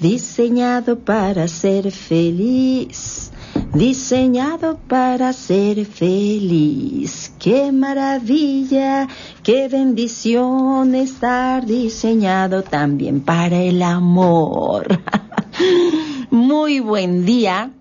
diseñado para ser feliz, diseñado para ser feliz. Qué maravilla, qué bendición estar diseñado también para el amor. Muy buen día.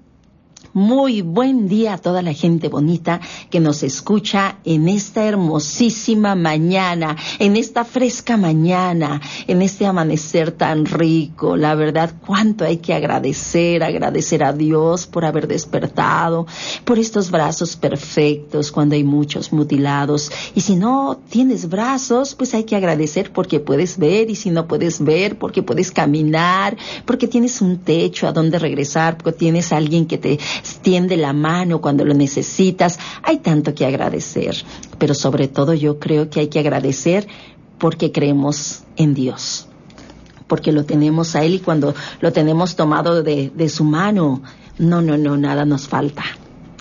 Muy buen día a toda la gente bonita que nos escucha en esta hermosísima mañana, en esta fresca mañana, en este amanecer tan rico. La verdad, cuánto hay que agradecer, agradecer a Dios por haber despertado, por estos brazos perfectos cuando hay muchos mutilados. Y si no tienes brazos, pues hay que agradecer porque puedes ver y si no puedes ver, porque puedes caminar, porque tienes un techo a donde regresar, porque tienes a alguien que te tiende la mano cuando lo necesitas. Hay tanto que agradecer, pero sobre todo yo creo que hay que agradecer porque creemos en Dios, porque lo tenemos a Él y cuando lo tenemos tomado de, de su mano, no, no, no, nada nos falta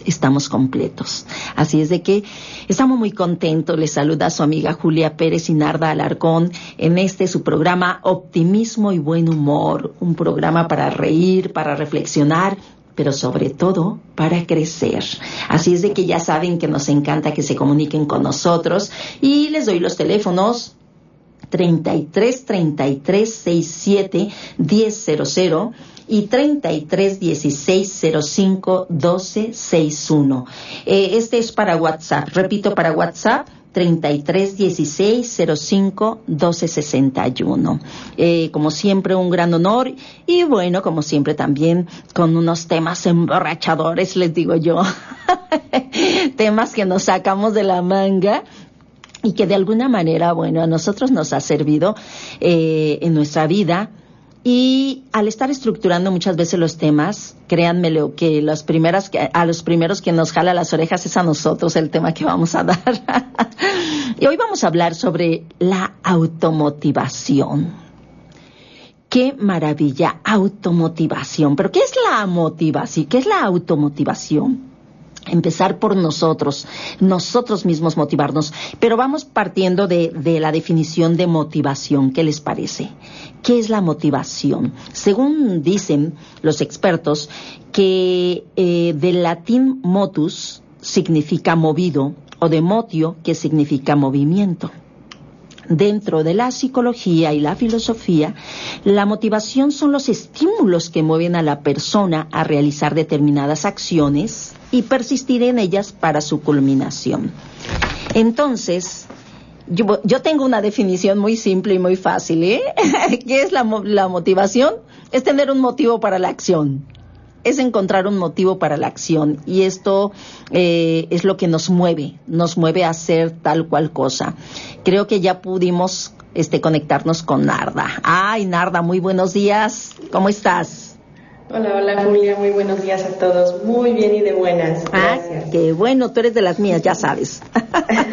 estamos completos. Así es de que estamos muy contentos. Les saluda su amiga Julia Pérez y Narda Alarcón en este su programa Optimismo y Buen Humor, un programa para reír, para reflexionar pero sobre todo para crecer. Así es de que ya saben que nos encanta que se comuniquen con nosotros y les doy los teléfonos 33 33 67 1000 y 33 16 05 12 61. Eh, este es para WhatsApp. Repito, para WhatsApp 33 16 05 12 61. Eh, como siempre, un gran honor y bueno, como siempre también con unos temas emborrachadores, les digo yo. temas que nos sacamos de la manga y que de alguna manera, bueno, a nosotros nos ha servido eh, en nuestra vida y al estar estructurando muchas veces los temas, créanmelo que las primeras a los primeros que nos jala las orejas es a nosotros el tema que vamos a dar. y hoy vamos a hablar sobre la automotivación. Qué maravilla, automotivación. Pero ¿qué es la motivación? ¿Qué es la automotivación? Empezar por nosotros, nosotros mismos motivarnos. Pero vamos partiendo de, la definición de motivación. ¿Qué les parece? ¿Qué es la motivación? Según dicen los expertos, que eh, del latín motus significa movido o de motio que significa movimiento. Dentro de la psicología y la filosofía, la motivación son los estímulos que mueven a la persona a realizar determinadas acciones y persistir en ellas para su culminación. Entonces, yo, yo tengo una definición muy simple y muy fácil. ¿eh? ¿Qué es la, la motivación? Es tener un motivo para la acción es encontrar un motivo para la acción y esto eh, es lo que nos mueve, nos mueve a hacer tal cual cosa. Creo que ya pudimos este, conectarnos con Narda. Ay, Narda, muy buenos días. ¿Cómo estás? Hola, hola Julia, muy buenos días a todos. Muy bien y de buenas. Ah, Gracias. Ah, qué bueno, tú eres de las mías, ya sabes.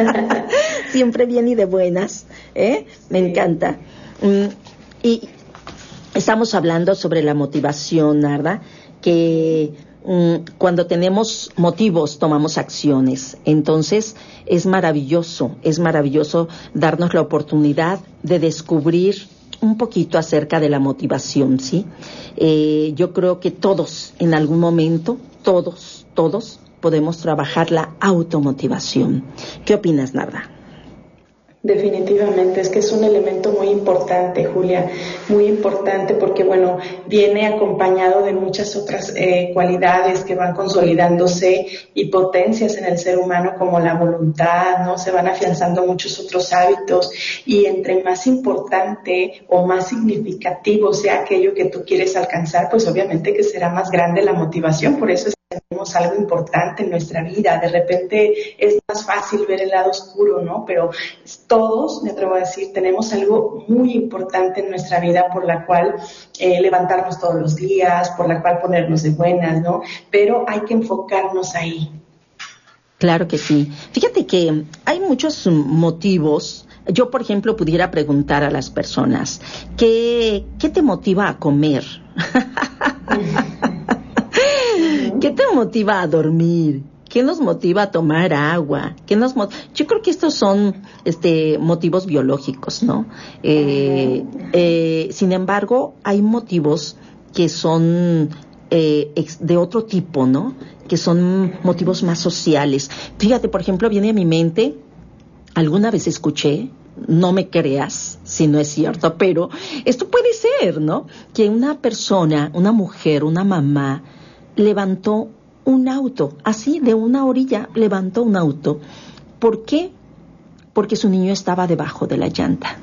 Siempre bien y de buenas. ¿eh? Me sí. encanta. Mm, y estamos hablando sobre la motivación, Narda que mm, cuando tenemos motivos tomamos acciones. Entonces es maravilloso, es maravilloso darnos la oportunidad de descubrir un poquito acerca de la motivación, ¿sí? Eh, yo creo que todos, en algún momento, todos, todos podemos trabajar la automotivación. ¿Qué opinas, Narda? Definitivamente, es que es un elemento muy importante, Julia, muy importante porque, bueno, viene acompañado de muchas otras eh, cualidades que van consolidándose y potencias en el ser humano como la voluntad, ¿no? Se van afianzando muchos otros hábitos y entre más importante o más significativo sea aquello que tú quieres alcanzar, pues obviamente que será más grande la motivación, por eso es tenemos algo importante en nuestra vida. De repente es más fácil ver el lado oscuro, ¿no? Pero todos, me atrevo a decir, tenemos algo muy importante en nuestra vida por la cual eh, levantarnos todos los días, por la cual ponernos de buenas, ¿no? Pero hay que enfocarnos ahí. Claro que sí. Fíjate que hay muchos motivos yo, por ejemplo, pudiera preguntar a las personas, ¿qué, qué te motiva a comer? ¿Qué te motiva a dormir? ¿Qué nos motiva a tomar agua? ¿Qué nos Yo creo que estos son este, motivos biológicos, ¿no? Eh, eh, sin embargo, hay motivos que son eh, de otro tipo, ¿no? Que son motivos más sociales. Fíjate, por ejemplo, viene a mi mente, alguna vez escuché, no me creas si no es cierto, pero esto puede ser, ¿no? Que una persona, una mujer, una mamá, levantó un auto, así de una orilla levantó un auto. ¿Por qué? Porque su niño estaba debajo de la llanta.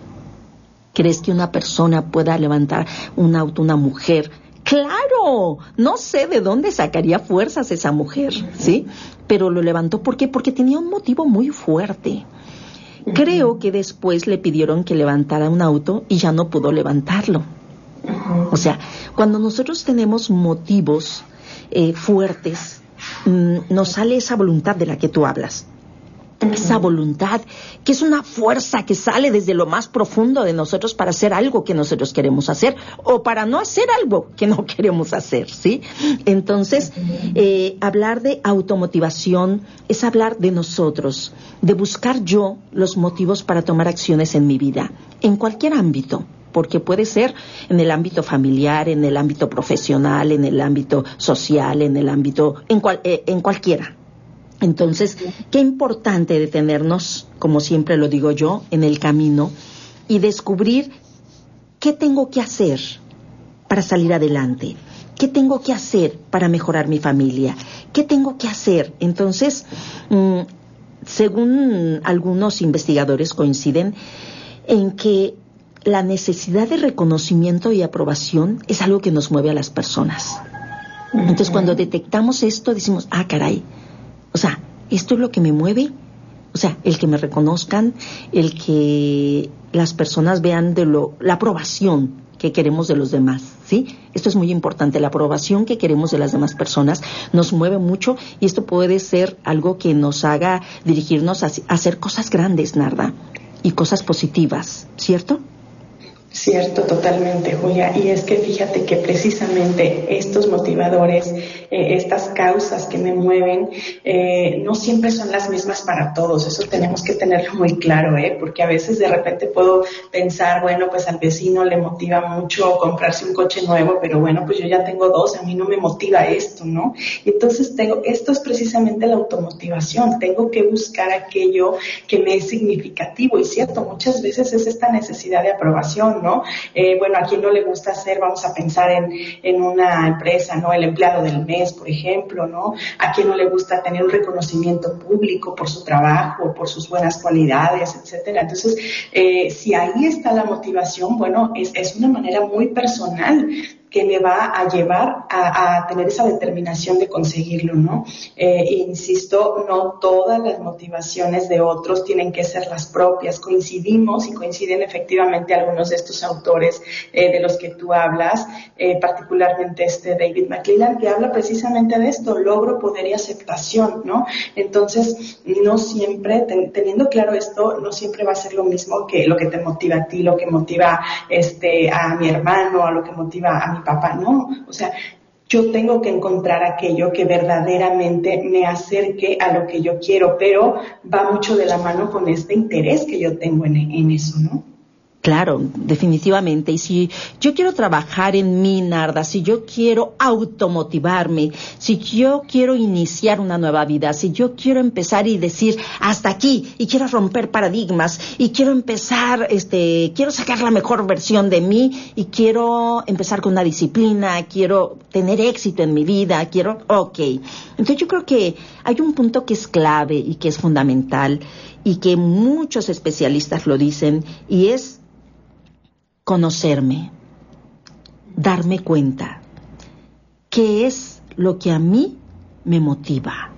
¿Crees que una persona pueda levantar un auto, una mujer? Claro, no sé de dónde sacaría fuerzas esa mujer, ¿sí? Pero lo levantó ¿por qué? Porque tenía un motivo muy fuerte. Creo que después le pidieron que levantara un auto y ya no pudo levantarlo. O sea, cuando nosotros tenemos motivos eh, fuertes, mm, nos sale esa voluntad de la que tú hablas. Esa voluntad que es una fuerza que sale desde lo más profundo de nosotros para hacer algo que nosotros queremos hacer o para no hacer algo que no queremos hacer, ¿sí? Entonces, eh, hablar de automotivación es hablar de nosotros, de buscar yo los motivos para tomar acciones en mi vida, en cualquier ámbito porque puede ser en el ámbito familiar, en el ámbito profesional, en el ámbito social, en el ámbito, en, eh, en cualquiera. Entonces, qué importante detenernos, como siempre lo digo yo, en el camino y descubrir qué tengo que hacer para salir adelante, qué tengo que hacer para mejorar mi familia, qué tengo que hacer. Entonces, mm, según algunos investigadores coinciden en que la necesidad de reconocimiento y aprobación es algo que nos mueve a las personas. Entonces, cuando detectamos esto, decimos, ah, caray, o sea, esto es lo que me mueve. O sea, el que me reconozcan, el que las personas vean de lo, la aprobación que queremos de los demás, ¿sí? Esto es muy importante, la aprobación que queremos de las demás personas nos mueve mucho y esto puede ser algo que nos haga dirigirnos a hacer cosas grandes, Narda, y cosas positivas, ¿cierto? Cierto, totalmente, Julia. Y es que fíjate que precisamente estos motivadores, eh, estas causas que me mueven, eh, no siempre son las mismas para todos. Eso tenemos que tenerlo muy claro, ¿eh? Porque a veces de repente puedo pensar, bueno, pues al vecino le motiva mucho comprarse un coche nuevo, pero bueno, pues yo ya tengo dos, a mí no me motiva esto, ¿no? Y entonces tengo, esto es precisamente la automotivación. Tengo que buscar aquello que me es significativo. Y cierto, muchas veces es esta necesidad de aprobación ¿no? Eh, bueno, a quien no le gusta hacer, vamos a pensar en, en una empresa, ¿no? El empleado del mes, por ejemplo, ¿no? A quien no le gusta tener un reconocimiento público por su trabajo, por sus buenas cualidades, etcétera. Entonces, eh, si ahí está la motivación, bueno, es, es una manera muy personal que me va a llevar a, tener esa determinación de conseguirlo, ¿no? Eh, insisto, no todas las motivaciones de otros tienen que ser las propias. Coincidimos y coinciden efectivamente algunos de estos autores eh, de los que tú hablas, eh, particularmente este David McClellan, que habla precisamente de esto, logro, poder y aceptación, ¿no? Entonces, no siempre, teniendo claro esto, no siempre va a ser lo mismo que lo que te motiva a ti, lo que motiva este, a mi hermano, a lo que motiva a mi papá, no, o sea, yo tengo que encontrar aquello que verdaderamente me acerque a lo que yo quiero, pero va mucho de la mano con este interés que yo tengo en, eso, ¿no? Claro, definitivamente. Y si yo quiero trabajar en mi Narda, si yo quiero automotivarme, si yo quiero iniciar una nueva vida, si yo quiero empezar y decir hasta aquí y quiero romper paradigmas y quiero empezar, este, quiero sacar la mejor versión de mí y quiero empezar con una disciplina, quiero tener éxito en mi vida, quiero, ok. Entonces yo creo que hay un punto que es clave y que es fundamental y que muchos especialistas lo dicen y es conocerme, darme cuenta qué es lo que a mí me motiva.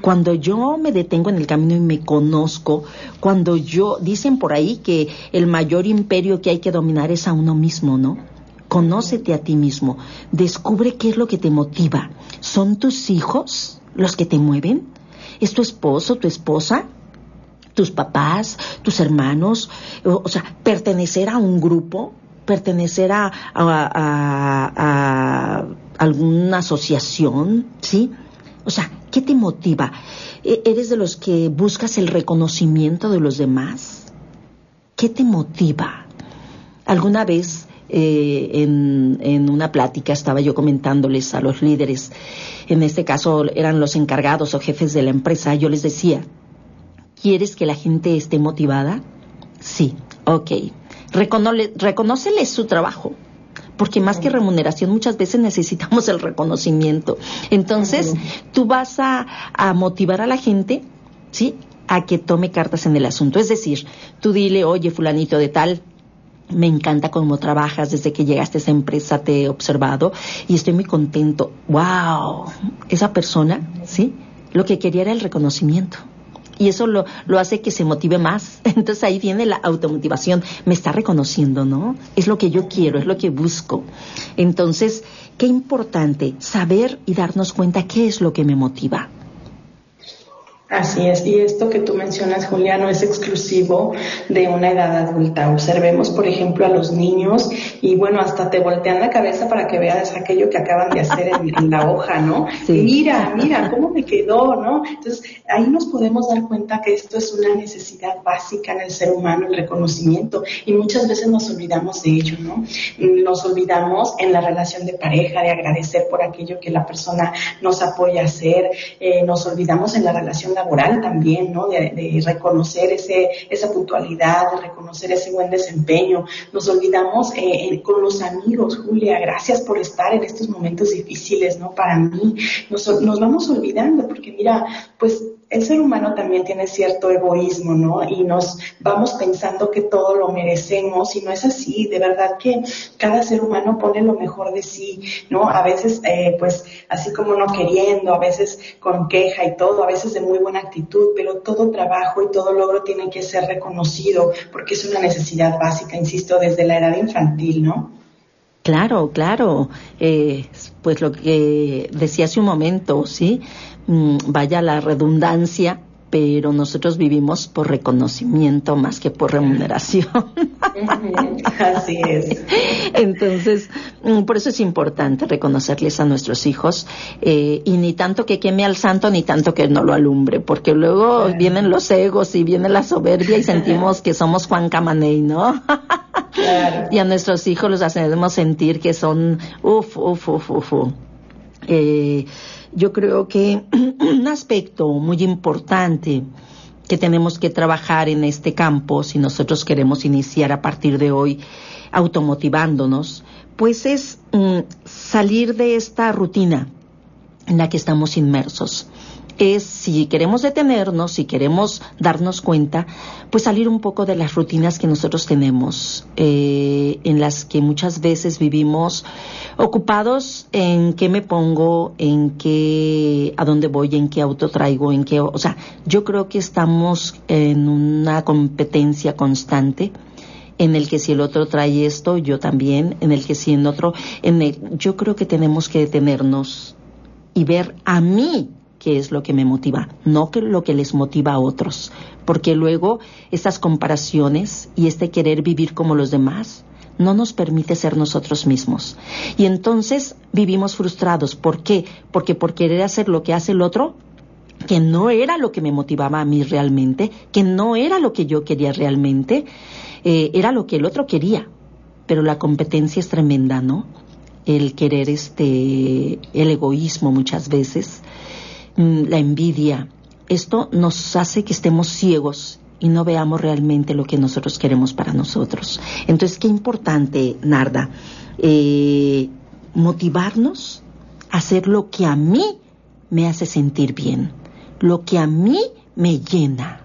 Cuando yo me detengo en el camino y me conozco, cuando yo, dicen por ahí que el mayor imperio que hay que dominar es a uno mismo, ¿no? Conócete a ti mismo, descubre qué es lo que te motiva. ¿Son tus hijos los que te mueven? ¿Es tu esposo, tu esposa? Tus papás, tus hermanos, o, sea, pertenecer a un grupo, pertenecer a, a, alguna asociación, ¿sí? O sea, ¿qué te motiva? ¿E-, ¿Eres de los que buscas el reconocimiento de los demás? ¿Qué te motiva? Alguna vez eh, en, en, una plática estaba yo comentándoles a los líderes, en este caso eran los encargados o jefes de la empresa, yo les decía, ¿Quieres que la gente esté motivada? Sí, ok. reconócele su trabajo, porque más que remuneración muchas veces necesitamos el reconocimiento. Entonces, tú vas a, a, motivar a la gente, ¿sí? A que tome cartas en el asunto. Es decir, tú dile, oye, fulanito de tal, me encanta cómo trabajas desde que llegaste a esa empresa, te he observado y estoy muy contento. ¡Wow! Esa persona, ¿sí? Lo que quería era el reconocimiento y eso lo, lo hace que se motive más. Entonces ahí viene la automotivación. Me está reconociendo, ¿no? Es lo que yo quiero, es lo que busco. Entonces, qué importante saber y darnos cuenta qué es lo que me motiva. Así es, y esto que tú mencionas, Julia, no es exclusivo de una edad adulta. Observemos, por ejemplo, a los niños y bueno, hasta te voltean la cabeza para que veas aquello que acaban de hacer en, la hoja, ¿no? Mira, mira, cómo me quedó, ¿no? Entonces, ahí nos podemos dar cuenta que esto es una necesidad básica en el ser humano, el reconocimiento, y muchas veces nos olvidamos de ello, ¿no? Nos olvidamos en la relación de pareja, de agradecer por aquello que la persona nos apoya a hacer, eh, nos olvidamos en la relación laboral también, ¿no? De, reconocer ese, esa puntualidad, de reconocer ese buen desempeño. Nos olvidamos eh, con los amigos, Julia, gracias por estar en estos momentos difíciles, ¿no? Para mí, nos, nos vamos olvidando, porque mira, pues el ser humano también tiene cierto egoísmo, ¿no? Y nos vamos pensando que todo lo merecemos y no es así. De verdad que cada ser humano pone lo mejor de sí, ¿no? A veces, eh, pues, así como no queriendo, a veces con queja y todo, a veces de muy buena actitud, pero todo trabajo y todo logro tiene que ser reconocido porque es una necesidad básica, insisto, desde la edad infantil, ¿no? Claro, claro. Eh, pues lo que decía hace un momento, ¿sí? Mm, vaya la redundancia, pero nosotros vivimos por reconocimiento más que por remuneración. Así es. Entonces, mm, por eso es importante reconocerles a nuestros hijos eh, y ni tanto que queme al santo ni tanto que no lo alumbre, porque luego vienen los egos y viene la soberbia y sentimos que somos Juan Camaney, ¿no? Y a nuestros hijos los hacemos sentir que son, uf, uf, uf, uf. Eh, yo creo que un aspecto muy importante que tenemos que trabajar en este campo, si nosotros queremos iniciar a partir de hoy automotivándonos, pues es mm, salir de esta rutina en la que estamos inmersos es si queremos detenernos, si queremos darnos cuenta, pues salir un poco de las rutinas que nosotros tenemos, eh, en las que muchas veces vivimos ocupados en qué me pongo, en qué, a dónde voy, en qué auto traigo, en qué, o sea, yo creo que estamos en una competencia constante en el que si el otro trae esto, yo también, en el que si en otro, en el, yo creo que tenemos que detenernos y ver a mí qué es lo que me motiva, no que lo que les motiva a otros, porque luego estas comparaciones y este querer vivir como los demás no nos permite ser nosotros mismos. Y entonces vivimos frustrados. ¿Por qué? Porque por querer hacer lo que hace el otro, que no era lo que me motivaba a mí realmente, que no era lo que yo quería realmente, eh, era lo que el otro quería. Pero la competencia es tremenda, ¿no? El querer, este, el egoísmo muchas veces, la envidia. Esto nos hace que estemos ciegos y no veamos realmente lo que nosotros queremos para nosotros. Entonces, qué importante, Narda, eh, motivarnos a hacer lo que a mí me hace sentir bien lo que a mí me llena.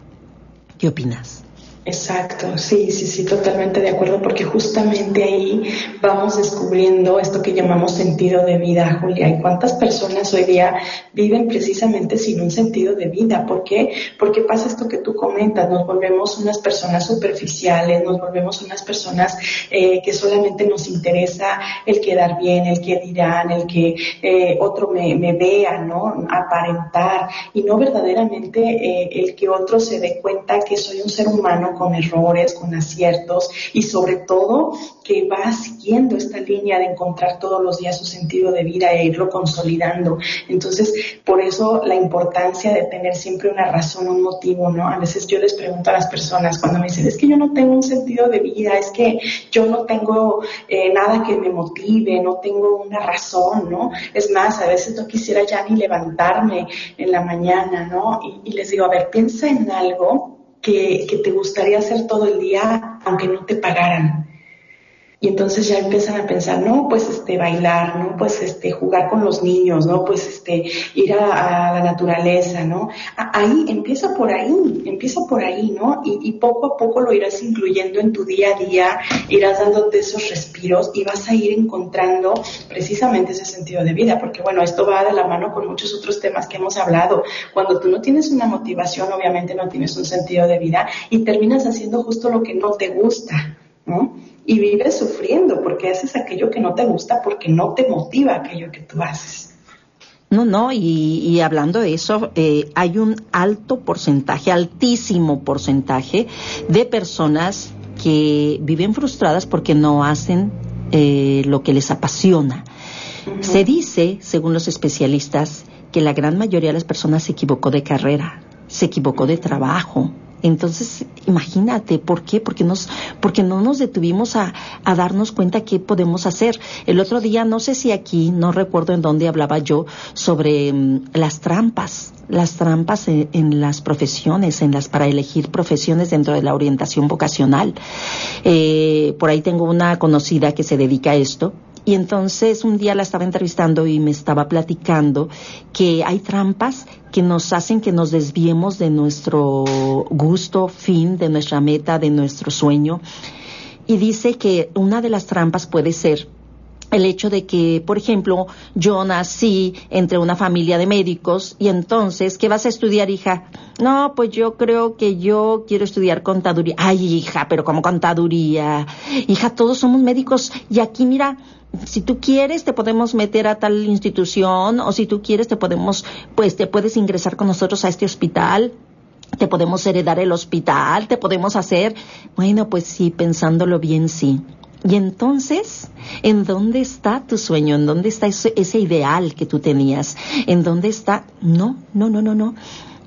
¿Qué opinas? Exacto, sí, sí, sí, totalmente de acuerdo, porque justamente ahí vamos descubriendo esto que llamamos sentido de vida, Julia. ¿Y cuántas personas hoy día viven precisamente sin un sentido de vida? ¿Por qué? Porque pasa esto que tú comentas, nos volvemos unas personas superficiales, nos volvemos unas personas eh, que solamente nos interesa el quedar bien, el que dirán, el que eh, otro me, vea, ¿no? Aparentar, y no verdaderamente eh, el que otro se dé cuenta que soy un ser humano con errores, con aciertos y sobre todo que va siguiendo esta línea de encontrar todos los días su sentido de vida e irlo consolidando. Entonces, por eso la importancia de tener siempre una razón, un motivo, ¿no? A veces yo les pregunto a las personas cuando me dicen, es que yo no tengo un sentido de vida, es que yo no tengo eh, nada que me motive, no tengo una razón, ¿no? Es más, a veces no quisiera ya ni levantarme en la mañana, ¿no? Y, y les digo, a ver, piensa en algo que, te gustaría hacer todo el día aunque no te pagaran. Y entonces ya empiezan a pensar, no, pues este, bailar, no, pues este, jugar con los niños, no, pues este, ir a, la naturaleza, ¿no? Ahí, empieza por ahí, empieza por ahí, ¿no? Y, y, poco a poco lo irás incluyendo en tu día a día, irás dándote esos respiros y vas a ir encontrando precisamente ese sentido de vida, porque bueno, esto va de la mano con muchos otros temas que hemos hablado. Cuando tú no tienes una motivación, obviamente no tienes un sentido de vida y terminas haciendo justo lo que no te gusta, ¿no? Y vives sufriendo porque haces aquello que no te gusta porque no te motiva aquello que tú haces. No, no, y, hablando de eso, eh, hay un alto porcentaje, altísimo porcentaje de personas que viven frustradas porque no hacen eh, lo que les apasiona. Se dice, según los especialistas, que la gran mayoría de las personas se equivocó de carrera, se equivocó de trabajo, entonces, imagínate, ¿por qué? Porque, nos, porque no nos detuvimos a, a, darnos cuenta qué podemos hacer. El otro día, no sé si aquí, no recuerdo en dónde hablaba yo sobre mm, las trampas, las trampas en, las profesiones, en las para elegir profesiones dentro de la orientación vocacional. Eh, por ahí tengo una conocida que se dedica a esto y entonces un día la estaba entrevistando y me estaba platicando que hay trampas que nos hacen que nos desviemos de nuestro gusto, fin, de nuestra meta, de nuestro sueño. Y dice que una de las trampas puede ser el hecho de que, por ejemplo, yo nací entre una familia de médicos y entonces, ¿qué vas a estudiar, hija? No, pues yo creo que yo quiero estudiar contaduría. Ay, hija, pero como contaduría? Hija, todos somos médicos y aquí, mira, si tú quieres te podemos meter a tal institución o si tú quieres te podemos, pues te puedes ingresar con nosotros a este hospital. Te podemos heredar el hospital, te podemos hacer. Bueno, pues sí, pensándolo bien, sí. Y entonces, ¿en dónde está tu sueño? ¿En dónde está ese, ese, ideal que tú tenías? ¿En dónde está? No, no, no, no, no.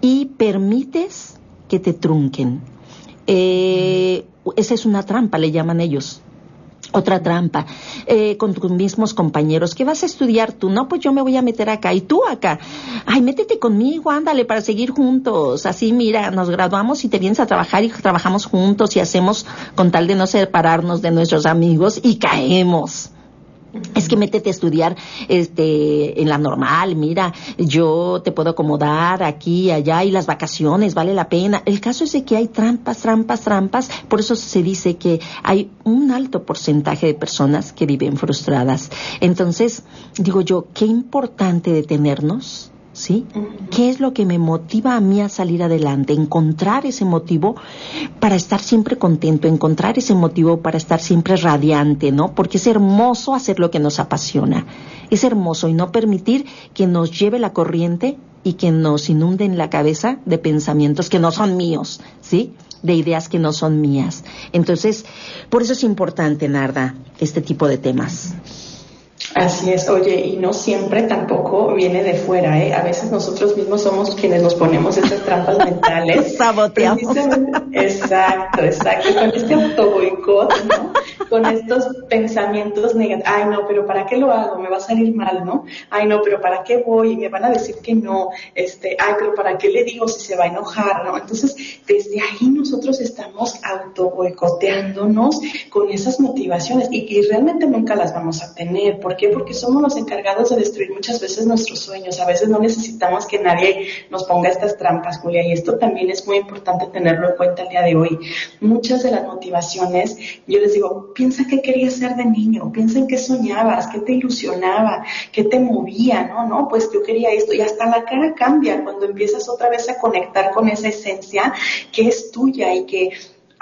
Y permites que te trunquen. Eh, esa es una trampa, le llaman ellos. Otra trampa, eh, con tus mismos compañeros. ¿Qué vas a estudiar tú? No, pues yo me voy a meter acá y tú acá. Ay, métete conmigo, ándale, para seguir juntos. Así, mira, nos graduamos y te vienes a trabajar y trabajamos juntos y hacemos con tal de no separarnos de nuestros amigos y caemos es que métete a estudiar este en la normal, mira, yo te puedo acomodar aquí, allá y las vacaciones, vale la pena. El caso es de que hay trampas, trampas, trampas, por eso se dice que hay un alto porcentaje de personas que viven frustradas. Entonces, digo yo, qué importante detenernos ¿sí? ¿Qué es lo que me motiva a mí a salir adelante? Encontrar ese motivo para estar siempre contento, encontrar ese motivo para estar siempre radiante, ¿no? Porque es hermoso hacer lo que nos apasiona. Es hermoso y no permitir que nos lleve la corriente y que nos inunde en la cabeza de pensamientos que no son míos, ¿sí? De ideas que no son mías. Entonces, por eso es importante, Narda, este tipo de temas. Así es, oye, y no siempre tampoco viene de fuera, ¿eh? A veces nosotros mismos somos quienes nos ponemos esas trampas mentales. Saboteamos. Exacto, exacto, con este autoboicot, ¿no? Con estos pensamientos negativos, ay no, pero ¿para qué lo hago? Me va a salir mal, ¿no? Ay no, pero ¿para qué voy? Me van a decir que no, este, ay, pero ¿para qué le digo si se va a enojar, ¿no? Entonces, desde ahí nosotros estamos autoboicoteándonos con esas motivaciones y, y realmente nunca las vamos a tener, porque qué? Porque somos los encargados de destruir muchas veces nuestros sueños. A veces no necesitamos que nadie nos ponga estas trampas, Julia, y esto también es muy importante tenerlo en cuenta el día de hoy. Muchas de las motivaciones, yo les digo, piensa qué querías ser de niño, piensa en qué soñabas, qué te ilusionaba, qué te movía, ¿no? No, pues yo quería esto y hasta la cara cambia cuando empiezas otra vez a conectar con esa esencia que es tuya y que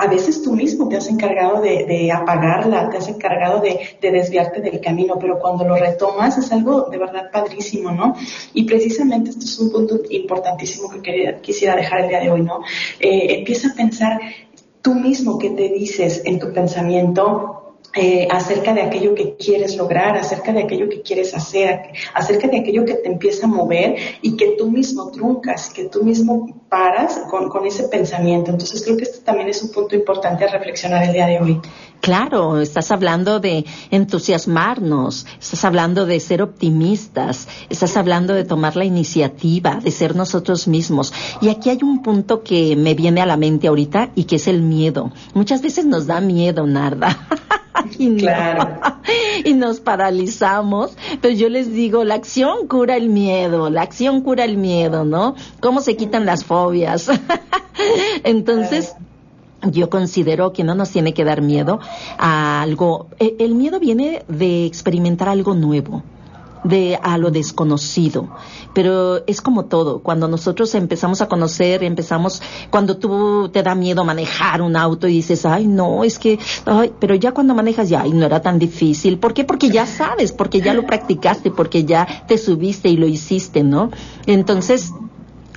a veces tú mismo te has encargado de, apagarla, te has encargado de, desviarte del camino, pero cuando lo retomas es algo de verdad padrísimo, ¿no? Y precisamente esto es un punto importantísimo que quisiera dejar el día de hoy, ¿no? Eh, empieza a pensar tú mismo qué te dices en tu pensamiento, eh, acerca de aquello que quieres lograr, acerca de aquello que quieres hacer, acerca de aquello que te empieza a mover y que tú mismo truncas, que tú mismo paras con, con ese pensamiento. Entonces creo que este también es un punto importante a reflexionar el día de hoy. Claro, estás hablando de entusiasmarnos, estás hablando de ser optimistas, estás hablando de tomar la iniciativa, de ser nosotros mismos. Y aquí hay un punto que me viene a la mente ahorita y que es el miedo. Muchas veces nos da miedo, Narda. y, claro. y nos paralizamos, pero yo les digo, la acción cura el miedo, la acción cura el miedo, ¿no? ¿Cómo se quitan las fobias? Entonces, yo considero que no nos tiene que dar miedo a algo. E, el miedo viene de experimentar algo nuevo de a lo desconocido. Pero es como todo, cuando nosotros empezamos a conocer, empezamos, cuando tú te da miedo manejar un auto y dices, ay, no, es que, ay, pero ya cuando manejas ya, ay, no era tan difícil. ¿Por qué? Porque ya sabes, porque ya lo practicaste, porque ya te subiste y lo hiciste, ¿no? Entonces,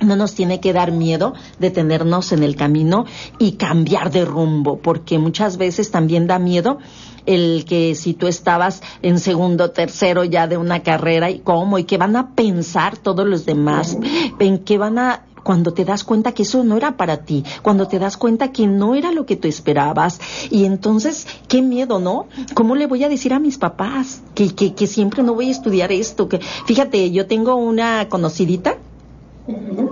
no nos tiene que dar miedo detenernos en el camino y cambiar de rumbo, porque muchas veces también da miedo el que si tú estabas en segundo, tercero ya de una carrera y cómo y qué van a pensar todos los demás, en qué van a cuando te das cuenta que eso no era para ti, cuando te das cuenta que no era lo que tú esperabas. Y entonces, qué miedo, ¿no? ¿Cómo le voy a decir a mis papás que, que, que siempre no voy a estudiar esto? Que, fíjate, yo tengo una conocidita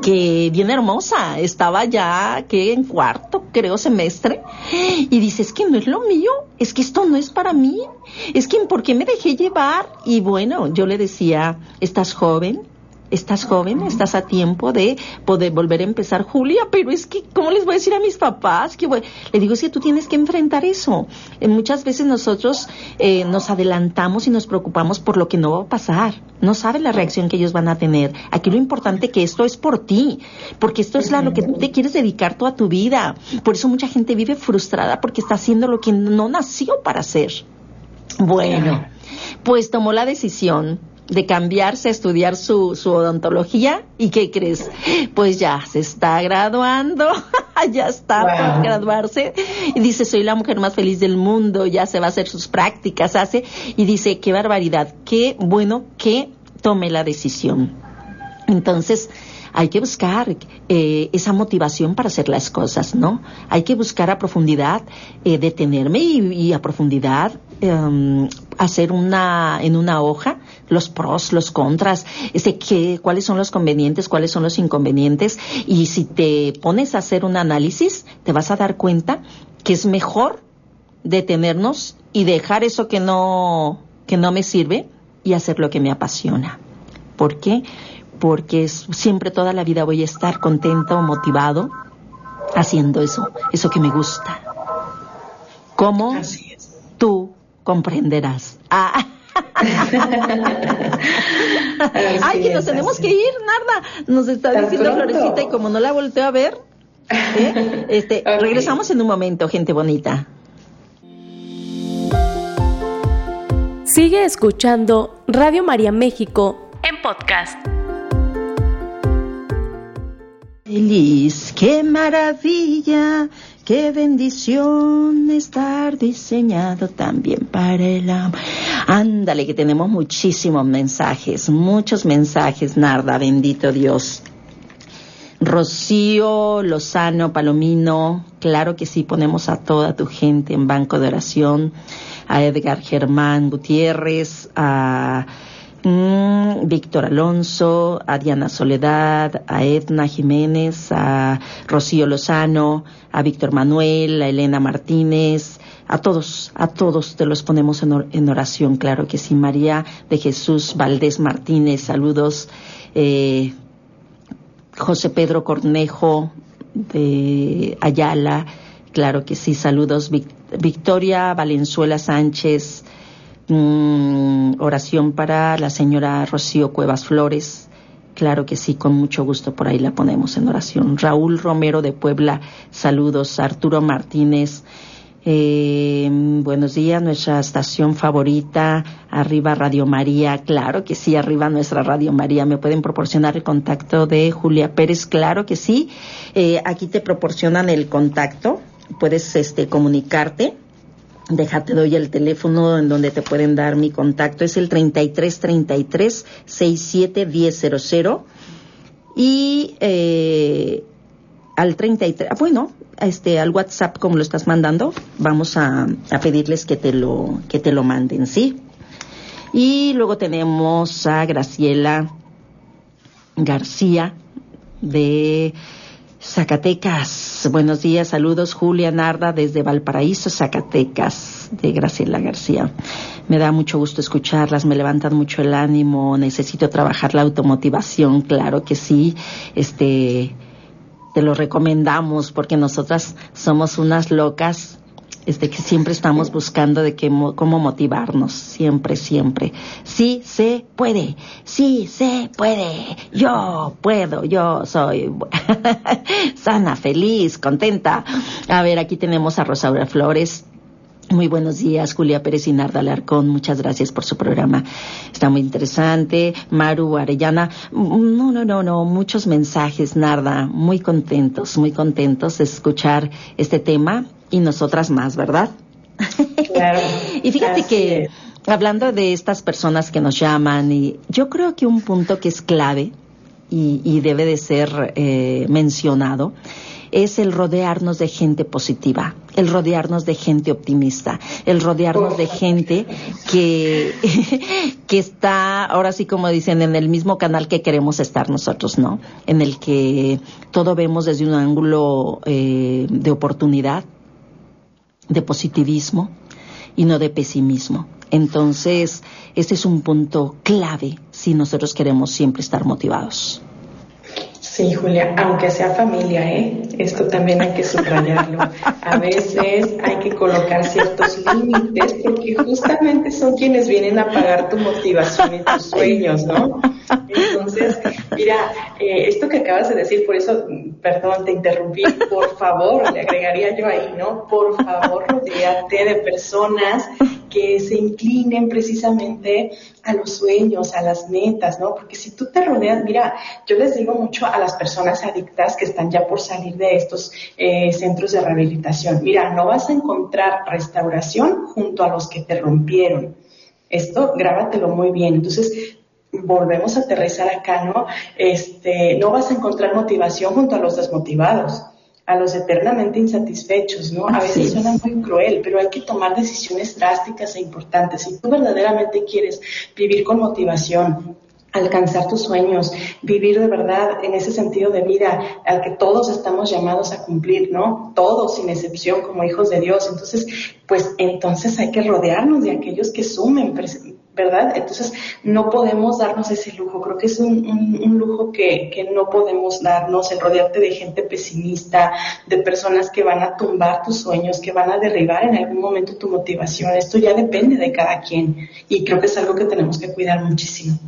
que bien hermosa, estaba ya que en cuarto, creo, semestre, y dice, es que no es lo mío, es que esto no es para mí, es que ¿por qué me dejé llevar? Y bueno, yo le decía, estás joven, estás joven, estás a tiempo de poder volver a empezar, Julia, pero es que, ¿cómo les voy a decir a mis papás? Que Le digo, es que tú tienes que enfrentar eso. Eh, muchas veces nosotros eh, nos adelantamos y nos preocupamos por lo que no va a pasar. No sabes la reacción que ellos van a tener. Aquí lo importante es que esto es por ti, porque esto es lo que tú te quieres dedicar toda tu vida. Por eso mucha gente vive frustrada porque está haciendo lo que no nació para hacer. Bueno, pues tomó la decisión de cambiarse a estudiar su, su odontología. ¿Y qué crees? Pues ya se está graduando, ya está por graduarse. Y dice, soy la mujer más feliz del mundo, ya se va a hacer sus prácticas, hace. Y dice, qué barbaridad, qué bueno que tome la decisión. Entonces, hay que buscar eh, esa motivación para hacer las cosas, ¿no? Hay que buscar a profundidad, eh, detenerme y, a profundidad em, hacer una en una hoja los pros, los contras, ese qué, cuáles son los convenientes, cuáles son los inconvenientes y si te pones a hacer un análisis te vas a dar cuenta que es mejor detenernos y dejar eso que no que no me sirve y hacer lo que me apasiona. ¿Por qué? porque siempre toda la vida voy a estar contento, motivado, haciendo eso, eso que me gusta. ¿Cómo tú comprenderás? Ah. Ay, que nos tenemos que ir, Narda. Nos está diciendo Florecita y como no la volteo a ver, ¿eh? este, regresamos en un momento, gente bonita. Sigue escuchando Radio María México en podcast. Feliz, qué maravilla, qué bendición estar diseñado también para el amor. Ándale, que tenemos muchísimos mensajes, muchos mensajes, Narda, bendito Dios. Rocío Lozano Palomino, claro que sí, ponemos a toda tu gente en banco de oración, a Edgar Germán Gutiérrez, a mm, Víctor Alonso, a Diana Soledad, a Edna Jiménez, a Rocío Lozano, a Víctor Manuel, a Elena Martínez, a todos, a todos te los ponemos en, oración, claro que sí. María de Jesús Valdés Martínez, saludos. Eh, José Pedro Cornejo de Ayala, claro que sí, saludos. Victoria Valenzuela Sánchez, mm, oración para la señora Rocío Cuevas Flores, claro que sí, con mucho gusto por ahí la ponemos en oración. Raúl Romero de Puebla, saludos. Arturo Martínez, eh, buenos días, nuestra estación favorita, arriba Radio María, claro que sí, arriba nuestra Radio María. ¿Me pueden proporcionar el contacto de Julia Pérez? Claro que sí. Eh, aquí te proporcionan el contacto, puedes este, comunicarte. Déjate, doy el teléfono en donde te pueden dar mi contacto. Es el 3333 671000 y eh, al 33, ah, bueno, este, al WhatsApp como lo estás mandando, vamos a, a pedirles que te lo, que te lo manden, ¿sí? Y luego tenemos a Graciela García de Zacatecas. Buenos días, saludos Julia Narda desde Valparaíso, Zacatecas, de Graciela García. Me da mucho gusto escucharlas, me levantan mucho el ánimo, necesito trabajar la automotivación, claro que sí. Este, te lo recomendamos porque nosotras somos unas locas este que siempre estamos buscando de cómo motivarnos, siempre, siempre. Sí se puede, sí se puede, yo puedo, yo soy sana, feliz, contenta. A ver, aquí tenemos a Rosaura Flores, muy buenos días, Julia Pérez y Narda Alarcón. Muchas gracias por su programa. Está muy interesante. Maru Arellana. No, no, no, no. Muchos mensajes, Narda. Muy contentos, muy contentos de escuchar este tema y nosotras más, ¿verdad? Claro. y fíjate que hablando de estas personas que nos llaman, y yo creo que un punto que es clave y, debe de ser eh, mencionado es el rodearnos de gente positiva, el rodearnos de gente optimista, el rodearnos de gente que, que está, ahora sí como dicen, en el mismo canal que queremos estar nosotros, ¿no? En el que todo vemos desde un ángulo eh, de oportunidad, de positivismo y no de pesimismo. Entonces, este es un punto clave si nosotros queremos siempre estar motivados. Sí, Julia, aunque sea familia, ¿eh? Esto también hay que subrayarlo. A veces hay que colocar ciertos límites porque justamente son quienes vienen a pagar tu motivación y tus sueños, ¿no? Entonces, mira, eh, esto que acabas de decir, por eso, perdón, te interrumpí, por favor, le agregaría yo ahí, ¿no? Por favor, rodeate de personas que se inclinen precisamente a los sueños, a las metas, ¿no? Porque si tú te rodeas, mira, yo les digo mucho a las personas adictas que están ya por salir de estos eh, centros de rehabilitación, mira, no vas a encontrar restauración junto a los que te rompieron. Esto grábatelo muy bien. Entonces, volvemos a aterrizar acá, ¿no? Este, no vas a encontrar motivación junto a los desmotivados a los eternamente insatisfechos, ¿no? A veces suena muy cruel, pero hay que tomar decisiones drásticas e importantes. Si tú verdaderamente quieres vivir con motivación, alcanzar tus sueños, vivir de verdad en ese sentido de vida al que todos estamos llamados a cumplir, ¿no? Todos sin excepción como hijos de Dios. Entonces, pues entonces hay que rodearnos de aquellos que sumen, ¿verdad? Entonces, no podemos darnos ese lujo. Creo que es un, un, lujo que, que, no podemos darnos, el rodearte de gente pesimista, de personas que van a tumbar tus sueños, que van a derribar en algún momento tu motivación. Esto ya depende de cada quien y creo que es algo que tenemos que cuidar muchísimo.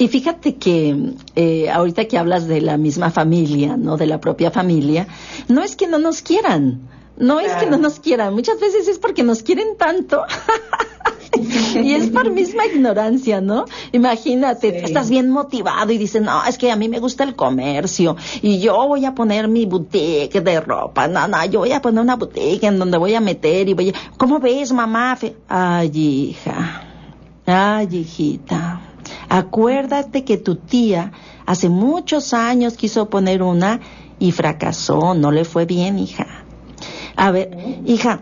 Y fíjate que eh, ahorita que hablas de la misma familia, ¿no? De la propia familia, no es que no nos quieran, no es que no nos quieran, muchas veces es porque nos quieren tanto. y es por misma ignorancia, ¿no? Imagínate, estás bien motivado y dices, no, es que a mí me gusta el comercio y yo voy a poner mi boutique de ropa, no, no, yo voy a poner una boutique en donde voy a meter y voy a... ¿Cómo ves, mamá? Ay, hija. Ay, hijita, acuérdate que tu tía hace muchos años quiso poner una y fracasó, no le fue bien, hija. A ver, hija,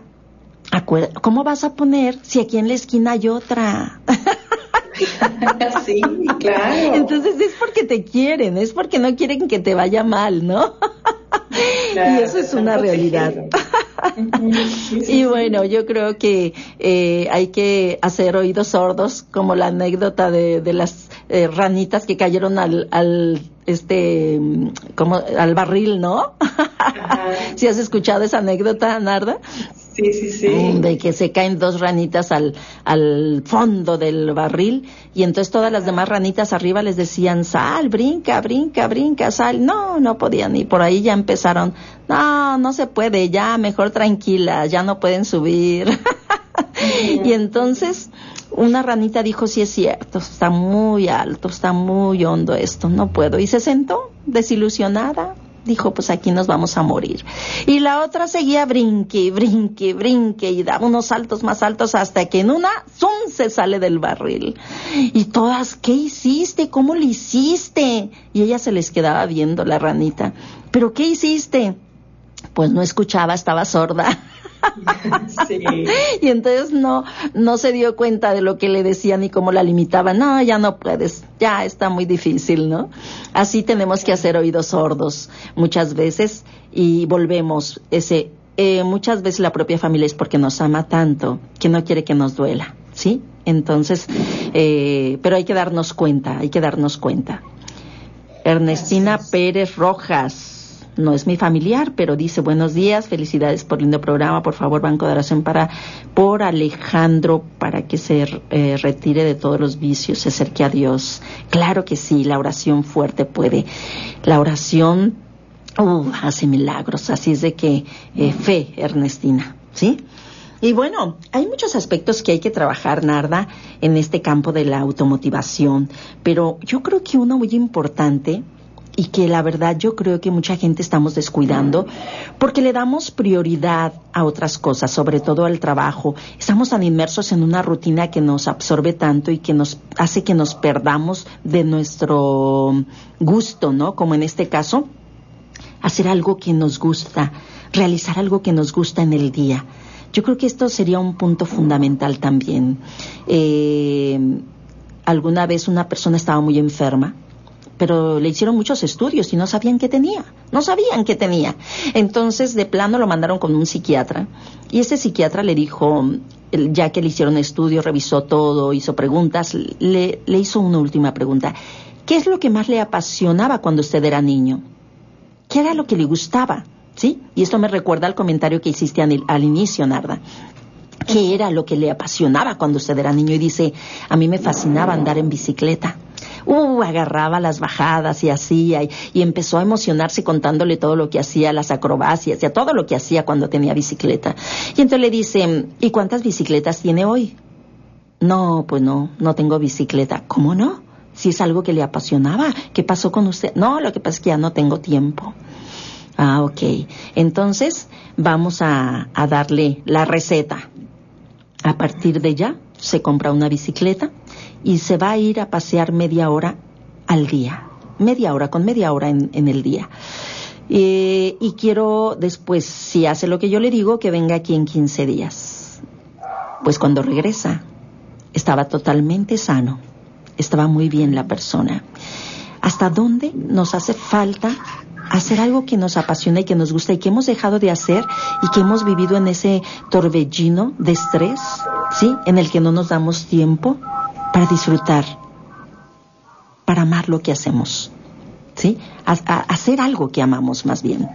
¿cómo vas a poner si aquí en la esquina hay otra? sí, claro. Entonces es porque te quieren, es porque no quieren que te vaya mal, ¿no? y eso es una realidad. y bueno, yo creo que eh, hay que hacer oídos sordos, como la anécdota de, de las eh, ranitas que cayeron al, al este como al barril, ¿no? si has escuchado esa anécdota, Narda? Sí, que se caen dos ranitas al, al fondo del barril y entonces todas las demás ranitas arriba les decían, sal, brinca, brinca, brinca, sal. No, no podían y por ahí ya empezaron, no, no se puede, ya mejor tranquila, ya no pueden subir. y entonces una ranita dijo, sí es cierto, está muy alto, está muy hondo esto, no puedo. Y se sentó desilusionada dijo, pues aquí nos vamos a morir. Y la otra seguía brinque, brinque, brinque y daba unos saltos más altos hasta que en una, ¡zum! se sale del barril. Y todas, ¿qué hiciste? ¿Cómo lo hiciste? Y ella se les quedaba viendo la ranita. ¿Pero qué hiciste? Pues no escuchaba, estaba sorda. Y entonces no, no se dio cuenta de lo que le decían y cómo la limitaban. No, ya no puedes, ya está muy difícil, ¿no? Así tenemos que hacer oídos sordos muchas veces y volvemos ese, eh, muchas veces la propia familia es porque nos ama tanto que no quiere que nos duela, ¿sí? Entonces, eh, pero hay que darnos cuenta, hay que darnos cuenta. Ernestina Pérez Rojas no es mi familiar, pero dice buenos días, felicidades por lindo programa, por favor, Banco de Oración para por Alejandro para que se eh, retire de todos los vicios, se acerque a Dios. Claro que sí, la oración fuerte puede. La oración uh, hace milagros, así es de que eh, fe, Ernestina, ¿sí? Y bueno, hay muchos aspectos que hay que trabajar, Narda, en este campo de la automotivación, pero yo creo que uno muy importante y que la verdad yo creo que mucha gente estamos descuidando porque le damos prioridad a otras cosas, sobre todo al trabajo. Estamos tan inmersos en una rutina que nos absorbe tanto y que nos hace que nos perdamos de nuestro gusto, ¿no? Como en este caso, hacer algo que nos gusta, realizar algo que nos gusta en el día. Yo creo que esto sería un punto fundamental también. Eh, alguna vez una persona estaba muy enferma pero le hicieron muchos estudios y no sabían qué tenía, no sabían qué tenía. Entonces, de plano lo mandaron con un psiquiatra y ese psiquiatra le dijo, ya que le hicieron estudios, revisó todo, hizo preguntas, le, hizo una última pregunta. ¿Qué es lo que más le apasionaba cuando usted era niño? ¿Qué era lo que le gustaba? ¿Sí? Y esto me recuerda al comentario que hiciste al inicio, Narda qué era lo que le apasionaba cuando usted era niño y dice, a mí me fascinaba andar en bicicleta uh, agarraba las bajadas y hacía, y, empezó a emocionarse contándole todo lo que hacía, las acrobacias, y todo lo que hacía cuando tenía bicicleta. Y entonces le dice, ¿y cuántas bicicletas tiene hoy? No, pues no, no tengo bicicleta. ¿Cómo no? Si es algo que le apasionaba. ¿Qué pasó con usted? No, lo que pasa es que ya no tengo tiempo. Ah, ok. Entonces vamos a, a darle la receta. A partir de ya se compra una bicicleta, y se va a ir a pasear media hora al día. Media hora, con media hora en, el día. Eh, y quiero después, si hace lo que yo le digo, que venga aquí en 15 días. Pues cuando regresa, estaba totalmente sano, estaba muy bien la persona. ¿Hasta dónde nos hace falta hacer algo que nos apasiona y que nos gusta y que hemos dejado de hacer y que hemos vivido en ese torbellino de estrés, ¿sí? En el que no nos damos tiempo para disfrutar, para amar lo que hacemos, ¿sí? hacer algo que amamos más bien.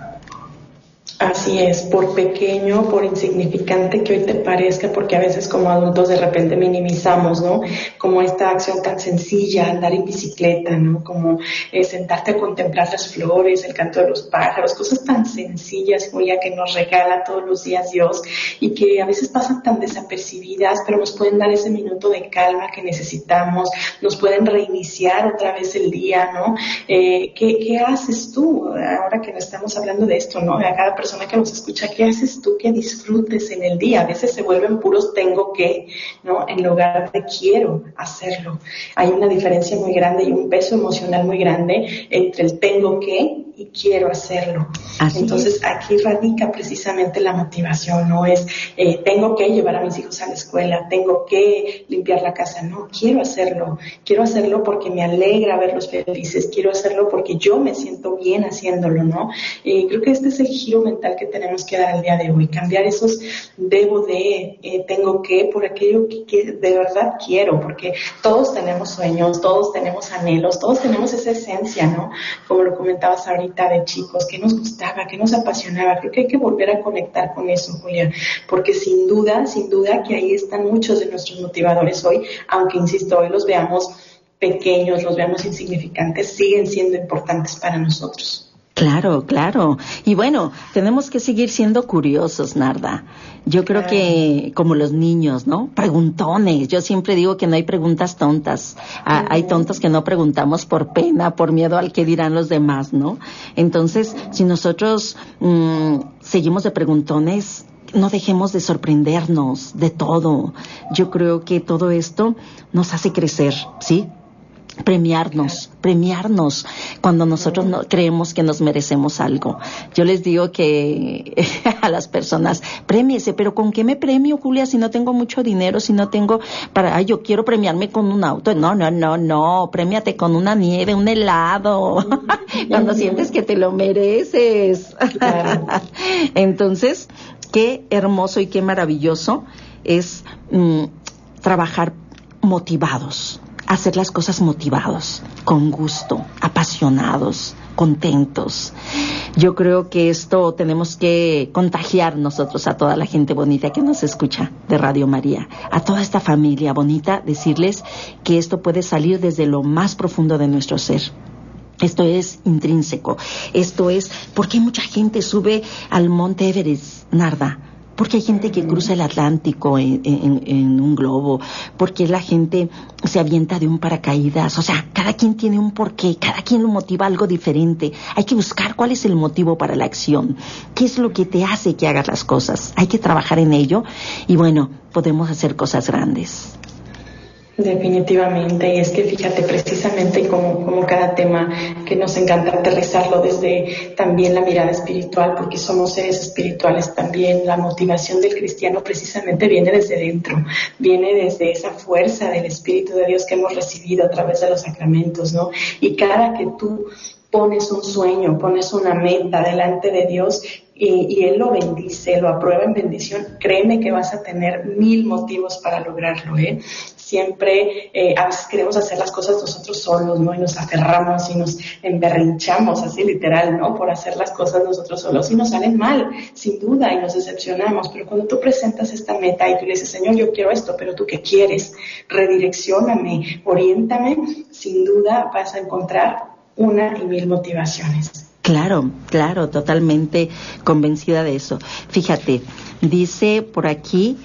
Así es, por pequeño, por insignificante que hoy te parezca, porque a veces como adultos de repente minimizamos, ¿no? Como esta acción tan sencilla, andar en bicicleta, ¿no? Como eh, sentarte a contemplar las flores, el canto de los pájaros, cosas tan sencillas, Julia, que nos regala todos los días Dios y que a veces pasan tan desapercibidas, pero nos pueden dar ese minuto de calma que necesitamos, nos pueden reiniciar otra vez el día, ¿no? Eh, ¿qué, ¿Qué haces tú ahora que no estamos hablando de esto, ¿no? A cada persona persona que nos escucha, ¿qué haces tú que disfrutes en el día? A veces se vuelven puros tengo que, ¿no? En lugar de quiero hacerlo. Hay una diferencia muy grande y un peso emocional muy grande entre el tengo que y quiero hacerlo. Entonces aquí radica precisamente la motivación, no es eh, tengo que llevar a mis hijos a la escuela, tengo que limpiar la casa, no, quiero hacerlo, quiero hacerlo porque me alegra verlos felices, quiero hacerlo porque yo me siento bien haciéndolo, ¿no? Y creo que este es el giro mental que tenemos que dar al día de hoy, cambiar esos debo de, eh, tengo que, por aquello que de verdad quiero, porque todos tenemos sueños, todos tenemos anhelos, todos tenemos esa esencia, ¿no? Como lo comentabas ahorita de chicos, que nos gustaba, que nos apasionaba. Creo que hay que volver a conectar con eso, Julia, porque sin duda, sin duda que ahí están muchos de nuestros motivadores hoy, aunque insisto, hoy los veamos pequeños, los veamos insignificantes, siguen siendo importantes para nosotros. Claro, claro. Y bueno, tenemos que seguir siendo curiosos, Narda. Yo creo que como los niños, ¿no? Preguntones. Yo siempre digo que no hay preguntas tontas. Ah, hay tontos que no preguntamos por pena, por miedo al que dirán los demás, ¿no? Entonces, si nosotros mm, seguimos de preguntones, no dejemos de sorprendernos de todo. Yo creo que todo esto nos hace crecer, ¿sí? Premiarnos, premiarnos cuando nosotros no, creemos que nos merecemos algo. Yo les digo que a las personas, premiese, pero ¿con qué me premio, Julia, si no tengo mucho dinero, si no tengo para, ay, yo quiero premiarme con un auto? No, no, no, no, premiate con una nieve, un helado, cuando sientes que te lo mereces. Entonces, qué hermoso y qué maravilloso es mm, trabajar motivados hacer las cosas motivados, con gusto, apasionados, contentos. Yo creo que esto tenemos que contagiar nosotros a toda la gente bonita que nos escucha de Radio María, a toda esta familia bonita, decirles que esto puede salir desde lo más profundo de nuestro ser. Esto es intrínseco. Esto es porque mucha gente sube al Monte Everest, Narda porque hay gente que cruza el Atlántico en, un globo, porque la gente se avienta de un paracaídas, o sea, cada quien tiene un porqué, cada quien lo motiva algo diferente. Hay que buscar cuál es el motivo para la acción, qué es lo que te hace que hagas las cosas. Hay que trabajar en ello y bueno, podemos hacer cosas grandes. Definitivamente, y es que fíjate precisamente como, como cada tema que nos encanta aterrizarlo desde también la mirada espiritual, porque somos seres espirituales también, la motivación del cristiano precisamente viene desde dentro, viene desde esa fuerza del Espíritu de Dios que hemos recibido a través de los sacramentos, ¿no? Y cada que tú pones un sueño, pones una meta delante de Dios, y, Él lo bendice, lo aprueba en bendición, créeme que vas a tener mil motivos para lograrlo. ¿eh? Siempre eh, a veces queremos hacer las cosas nosotros solos, ¿no? Y nos aferramos y nos emberrinchamos, así literal, ¿no? Por hacer las cosas nosotros solos y nos salen mal, sin duda, y nos decepcionamos. Pero cuando tú presentas esta meta y tú le dices, Señor, yo quiero esto, pero tú qué quieres, redireccioname, oriéntame, sin duda vas a encontrar una y mil motivaciones. Claro, claro, totalmente convencida de eso. Fíjate, dice por aquí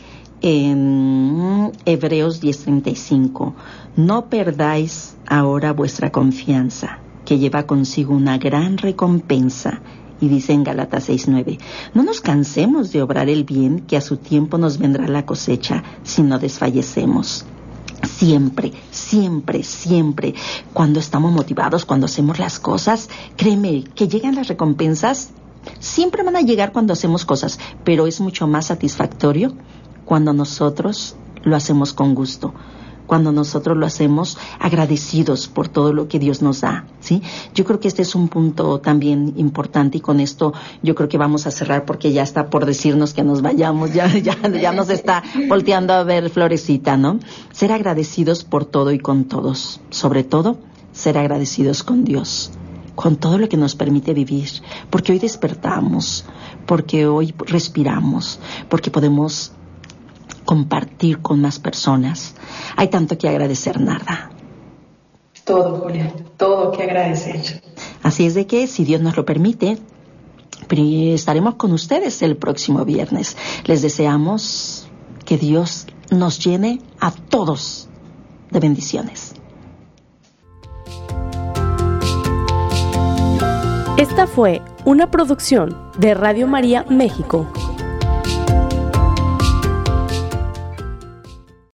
en Hebreos 10:35, no perdáis ahora vuestra confianza, que lleva consigo una gran recompensa. Y dice en Galatas 6:9, no nos cansemos de obrar el bien, que a su tiempo nos vendrá la cosecha si no desfallecemos siempre, siempre, siempre, cuando estamos motivados, cuando hacemos las cosas, créeme que llegan las recompensas, siempre van a llegar cuando hacemos cosas, pero es mucho más satisfactorio cuando nosotros lo hacemos con gusto cuando nosotros lo hacemos agradecidos por todo lo que Dios nos da, ¿sí? Yo creo que este es un punto también importante y con esto yo creo que vamos a cerrar porque ya está por decirnos que nos vayamos, ya, ya, ya nos está volteando a ver Florecita, ¿no? Ser agradecidos por todo y con todos, sobre todo ser agradecidos con Dios con todo lo que nos permite vivir, porque hoy despertamos, porque hoy respiramos, porque podemos compartir con más personas. Hay tanto que agradecer, nada. Todo, Julia, todo que agradecer. Así es de que, si Dios nos lo permite, estaremos con ustedes el próximo viernes. Les deseamos que Dios nos llene a todos de bendiciones. Esta fue una producción de Radio María México.